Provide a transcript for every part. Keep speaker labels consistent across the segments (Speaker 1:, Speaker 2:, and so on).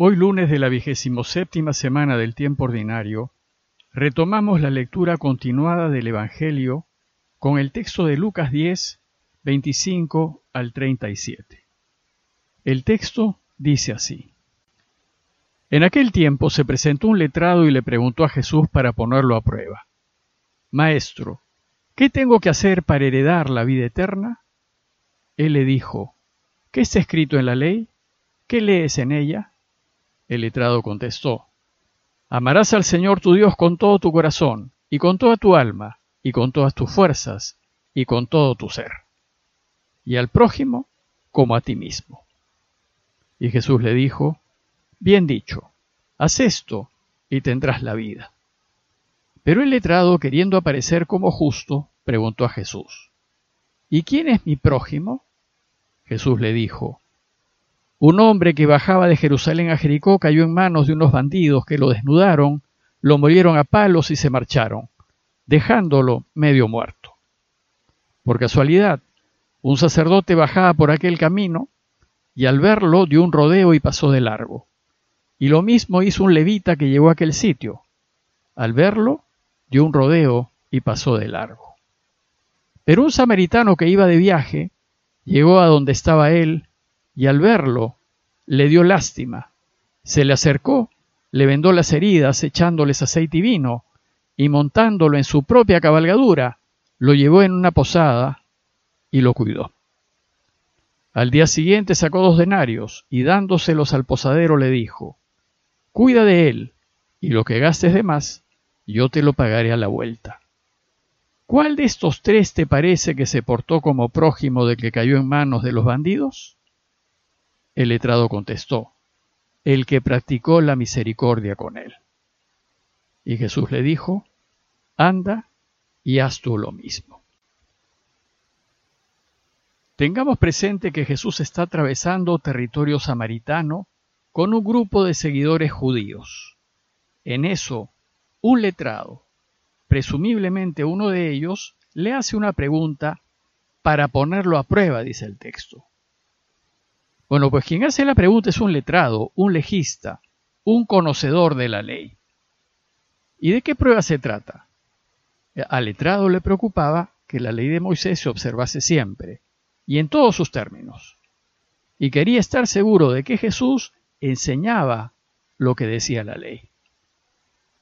Speaker 1: Hoy lunes de la vigésimo séptima semana del tiempo ordinario, retomamos la lectura continuada del Evangelio con el texto de Lucas 10, 25 al 37. El texto dice así. En aquel tiempo se presentó un letrado y le preguntó a Jesús para ponerlo a prueba. Maestro, ¿qué tengo que hacer para heredar la vida eterna? Él le dijo, ¿qué está escrito en la ley? ¿Qué lees en ella? El letrado contestó, Amarás al Señor tu Dios con todo tu corazón, y con toda tu alma, y con todas tus fuerzas, y con todo tu ser, y al prójimo como a ti mismo. Y Jesús le dijo, Bien dicho, haz esto y tendrás la vida. Pero el letrado, queriendo aparecer como justo, preguntó a Jesús, ¿Y quién es mi prójimo? Jesús le dijo, un hombre que bajaba de Jerusalén a Jericó cayó en manos de unos bandidos que lo desnudaron, lo molieron a palos y se marcharon, dejándolo medio muerto. Por casualidad, un sacerdote bajaba por aquel camino y al verlo dio un rodeo y pasó de largo. Y lo mismo hizo un levita que llegó a aquel sitio. Al verlo, dio un rodeo y pasó de largo. Pero un samaritano que iba de viaje llegó a donde estaba él y al verlo le dio lástima. Se le acercó, le vendó las heridas echándoles aceite y vino, y montándolo en su propia cabalgadura, lo llevó en una posada y lo cuidó. Al día siguiente sacó dos denarios y dándoselos al posadero le dijo, Cuida de él, y lo que gastes de más, yo te lo pagaré a la vuelta. ¿Cuál de estos tres te parece que se portó como prójimo de que cayó en manos de los bandidos? El letrado contestó, el que practicó la misericordia con él. Y Jesús le dijo, anda y haz tú lo mismo. Tengamos presente que Jesús está atravesando territorio samaritano con un grupo de seguidores judíos. En eso, un letrado, presumiblemente uno de ellos, le hace una pregunta para ponerlo a prueba, dice el texto. Bueno, pues quien hace la pregunta es un letrado, un legista, un conocedor de la ley. ¿Y de qué prueba se trata? Al letrado le preocupaba que la ley de Moisés se observase siempre, y en todos sus términos. Y quería estar seguro de que Jesús enseñaba lo que decía la ley.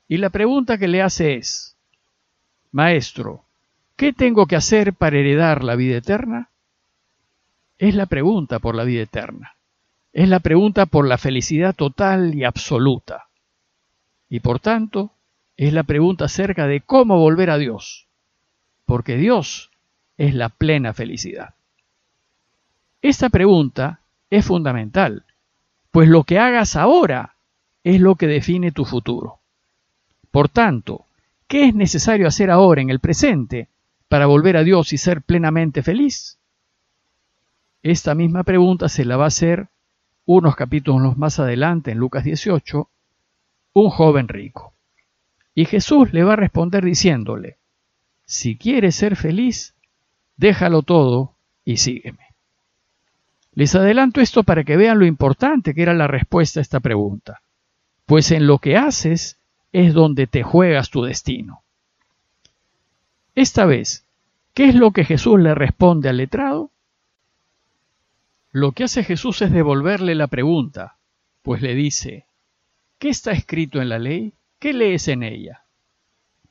Speaker 1: Y la pregunta que le hace es, Maestro, ¿qué tengo que hacer para heredar la vida eterna? Es la pregunta por la vida eterna. Es la pregunta por la felicidad total y absoluta. Y por tanto, es la pregunta acerca de cómo volver a Dios. Porque Dios es la plena felicidad. Esta pregunta es fundamental, pues lo que hagas ahora es lo que define tu futuro. Por tanto, ¿qué es necesario hacer ahora en el presente para volver a Dios y ser plenamente feliz? Esta misma pregunta se la va a hacer unos capítulos más adelante, en Lucas 18, un joven rico. Y Jesús le va a responder diciéndole, si quieres ser feliz, déjalo todo y sígueme. Les adelanto esto para que vean lo importante que era la respuesta a esta pregunta, pues en lo que haces es donde te juegas tu destino. Esta vez, ¿qué es lo que Jesús le responde al letrado? Lo que hace Jesús es devolverle la pregunta, pues le dice, ¿qué está escrito en la ley? ¿Qué lees en ella?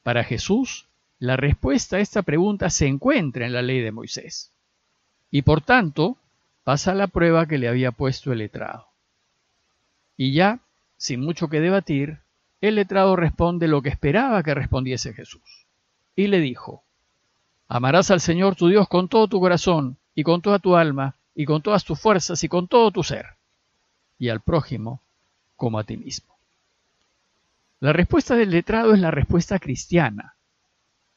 Speaker 1: Para Jesús, la respuesta a esta pregunta se encuentra en la ley de Moisés. Y por tanto, pasa la prueba que le había puesto el letrado. Y ya, sin mucho que debatir, el letrado responde lo que esperaba que respondiese Jesús. Y le dijo, Amarás al Señor tu Dios con todo tu corazón y con toda tu alma y con todas tus fuerzas y con todo tu ser, y al prójimo como a ti mismo. La respuesta del letrado es la respuesta cristiana,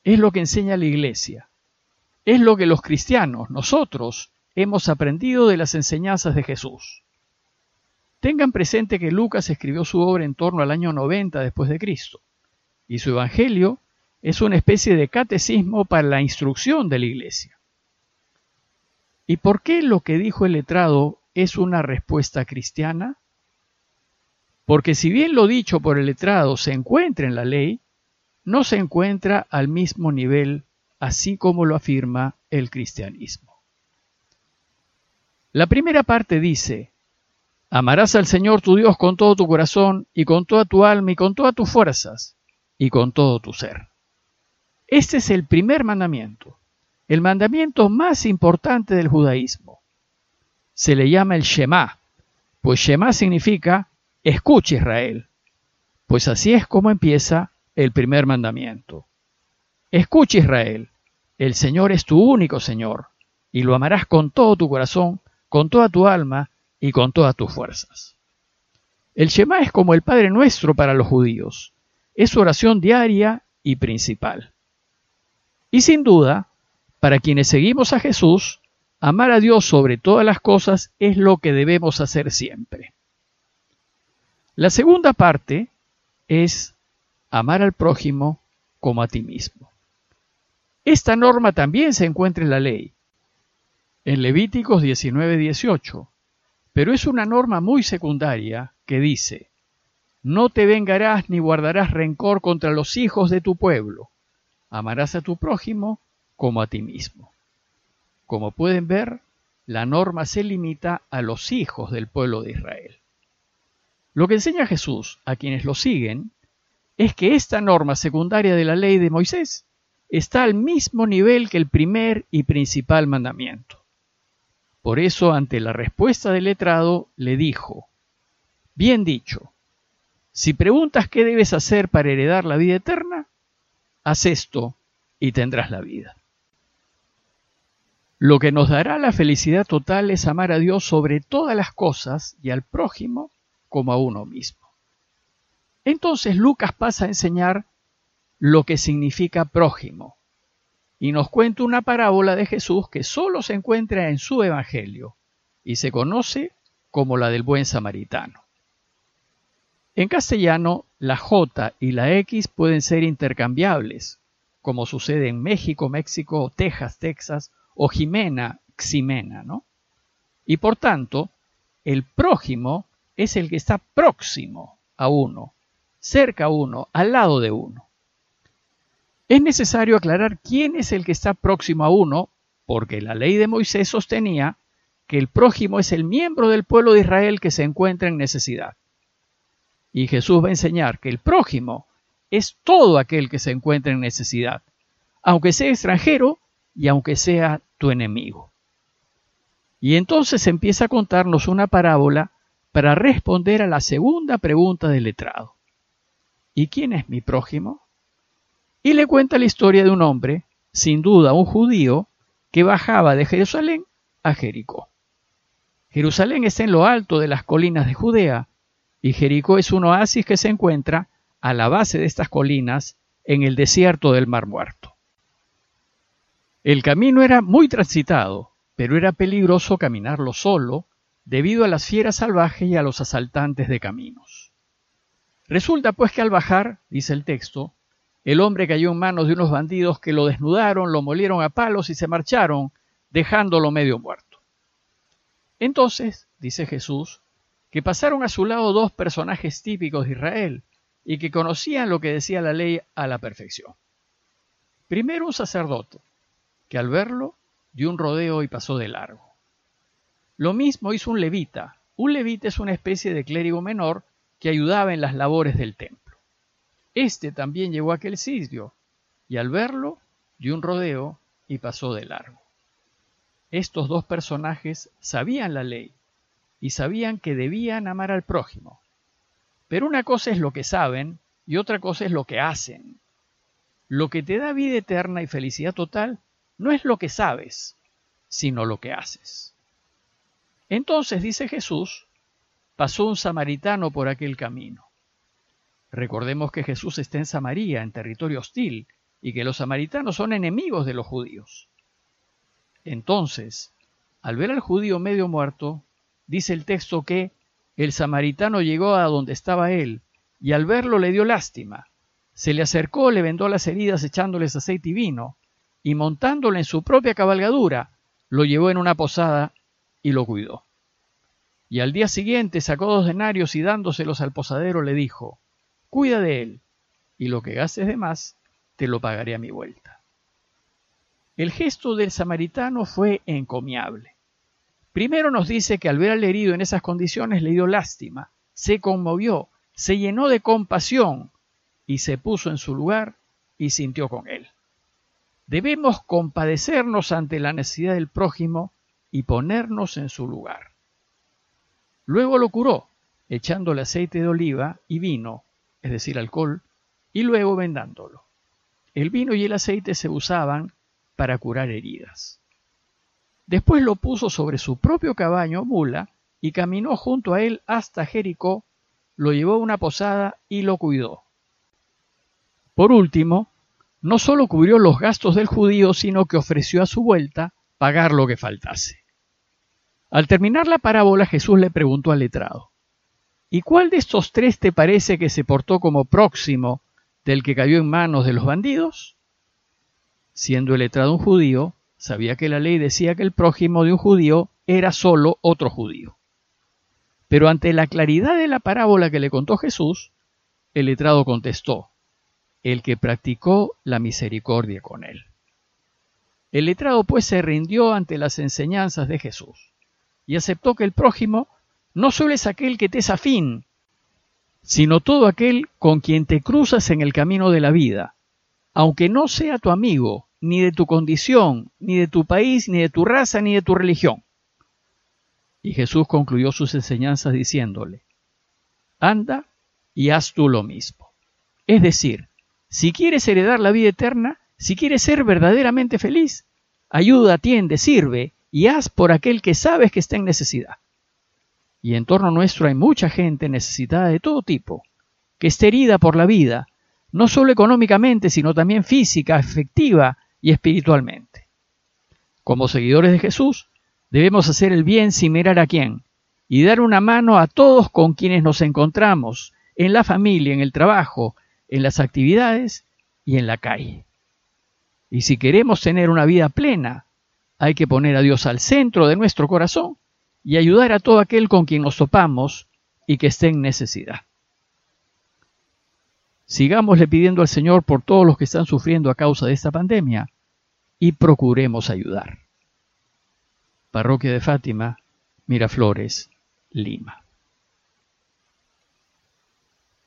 Speaker 1: es lo que enseña la iglesia, es lo que los cristianos, nosotros, hemos aprendido de las enseñanzas de Jesús. Tengan presente que Lucas escribió su obra en torno al año 90 después de Cristo, y su evangelio es una especie de catecismo para la instrucción de la iglesia. ¿Y por qué lo que dijo el letrado es una respuesta cristiana? Porque si bien lo dicho por el letrado se encuentra en la ley, no se encuentra al mismo nivel, así como lo afirma el cristianismo. La primera parte dice, amarás al Señor tu Dios con todo tu corazón y con toda tu alma y con todas tus fuerzas y con todo tu ser. Este es el primer mandamiento, el mandamiento más importante del judaísmo. Se le llama el Shema, pues Shema significa escucha Israel, pues así es como empieza el primer mandamiento. Escucha Israel, el Señor es tu único Señor, y lo amarás con todo tu corazón, con toda tu alma y con todas tus fuerzas. El Shema es como el Padre Nuestro para los judíos. Es su oración diaria y principal. Y sin duda, para quienes seguimos a Jesús, amar a Dios sobre todas las cosas es lo que debemos hacer siempre. La segunda parte es amar al prójimo como a ti mismo. Esta norma también se encuentra en la ley, en Levíticos 19:18, pero es una norma muy secundaria que dice, no te vengarás ni guardarás rencor contra los hijos de tu pueblo, amarás a tu prójimo como a ti mismo. Como pueden ver, la norma se limita a los hijos del pueblo de Israel. Lo que enseña Jesús a quienes lo siguen es que esta norma secundaria de la ley de Moisés está al mismo nivel que el primer y principal mandamiento. Por eso, ante la respuesta del letrado, le dijo, Bien dicho, si preguntas qué debes hacer para heredar la vida eterna, haz esto y tendrás la vida. Lo que nos dará la felicidad total es amar a Dios sobre todas las cosas y al prójimo como a uno mismo. Entonces Lucas pasa a enseñar lo que significa prójimo y nos cuenta una parábola de Jesús que solo se encuentra en su Evangelio y se conoce como la del buen samaritano. En castellano, la J y la X pueden ser intercambiables, como sucede en México, México, Texas, Texas o Jimena, Ximena, ¿no? Y por tanto, el prójimo es el que está próximo a uno, cerca a uno, al lado de uno. Es necesario aclarar quién es el que está próximo a uno, porque la ley de Moisés sostenía que el prójimo es el miembro del pueblo de Israel que se encuentra en necesidad. Y Jesús va a enseñar que el prójimo es todo aquel que se encuentra en necesidad, aunque sea extranjero y aunque sea tu enemigo. Y entonces empieza a contarnos una parábola para responder a la segunda pregunta del letrado. ¿Y quién es mi prójimo? Y le cuenta la historia de un hombre, sin duda un judío, que bajaba de Jerusalén a Jericó. Jerusalén está en lo alto de las colinas de Judea y Jericó es un oasis que se encuentra a la base de estas colinas en el desierto del Mar Muerto. El camino era muy transitado, pero era peligroso caminarlo solo debido a las fieras salvajes y a los asaltantes de caminos. Resulta pues que al bajar, dice el texto, el hombre cayó en manos de unos bandidos que lo desnudaron, lo molieron a palos y se marcharon, dejándolo medio muerto. Entonces, dice Jesús, que pasaron a su lado dos personajes típicos de Israel y que conocían lo que decía la ley a la perfección. Primero un sacerdote, que al verlo dio un rodeo y pasó de largo. Lo mismo hizo un levita. Un levita es una especie de clérigo menor que ayudaba en las labores del templo. Este también llegó a aquel sitio, y al verlo dio un rodeo y pasó de largo. Estos dos personajes sabían la ley y sabían que debían amar al prójimo. Pero una cosa es lo que saben y otra cosa es lo que hacen. Lo que te da vida eterna y felicidad total no es lo que sabes, sino lo que haces. Entonces dice Jesús, pasó un samaritano por aquel camino. Recordemos que Jesús está en Samaria, en territorio hostil, y que los samaritanos son enemigos de los judíos. Entonces, al ver al judío medio muerto, dice el texto que el samaritano llegó a donde estaba él, y al verlo le dio lástima. Se le acercó, le vendó las heridas echándoles aceite y vino, y montándolo en su propia cabalgadura, lo llevó en una posada y lo cuidó. Y al día siguiente sacó dos denarios y dándoselos al posadero le dijo, Cuida de él, y lo que gastes de más, te lo pagaré a mi vuelta. El gesto del samaritano fue encomiable. Primero nos dice que al ver al herido en esas condiciones le dio lástima, se conmovió, se llenó de compasión y se puso en su lugar y sintió con él. Debemos compadecernos ante la necesidad del prójimo y ponernos en su lugar. Luego lo curó, echándole aceite de oliva y vino, es decir, alcohol, y luego vendándolo. El vino y el aceite se usaban para curar heridas. Después lo puso sobre su propio caballo mula y caminó junto a él hasta Jericó, lo llevó a una posada y lo cuidó. Por último, no sólo cubrió los gastos del judío, sino que ofreció a su vuelta pagar lo que faltase. Al terminar la parábola, Jesús le preguntó al letrado, ¿Y cuál de estos tres te parece que se portó como próximo del que cayó en manos de los bandidos? Siendo el letrado un judío, sabía que la ley decía que el prójimo de un judío era solo otro judío. Pero ante la claridad de la parábola que le contó Jesús, el letrado contestó, el que practicó la misericordia con él. El letrado pues se rindió ante las enseñanzas de Jesús y aceptó que el prójimo no solo es aquel que te es afín, sino todo aquel con quien te cruzas en el camino de la vida, aunque no sea tu amigo, ni de tu condición, ni de tu país, ni de tu raza, ni de tu religión. Y Jesús concluyó sus enseñanzas diciéndole, anda y haz tú lo mismo. Es decir, si quieres heredar la vida eterna, si quieres ser verdaderamente feliz, ayuda, atiende, sirve y haz por aquel que sabes que está en necesidad. Y en torno nuestro hay mucha gente necesitada de todo tipo, que está herida por la vida, no solo económicamente, sino también física, afectiva y espiritualmente. Como seguidores de Jesús, debemos hacer el bien sin mirar a quién y dar una mano a todos con quienes nos encontramos, en la familia, en el trabajo, en las actividades y en la calle. Y si queremos tener una vida plena, hay que poner a Dios al centro de nuestro corazón y ayudar a todo aquel con quien nos topamos y que esté en necesidad. Sigámosle pidiendo al Señor por todos los que están sufriendo a causa de esta pandemia y procuremos ayudar. Parroquia de Fátima, Miraflores, Lima.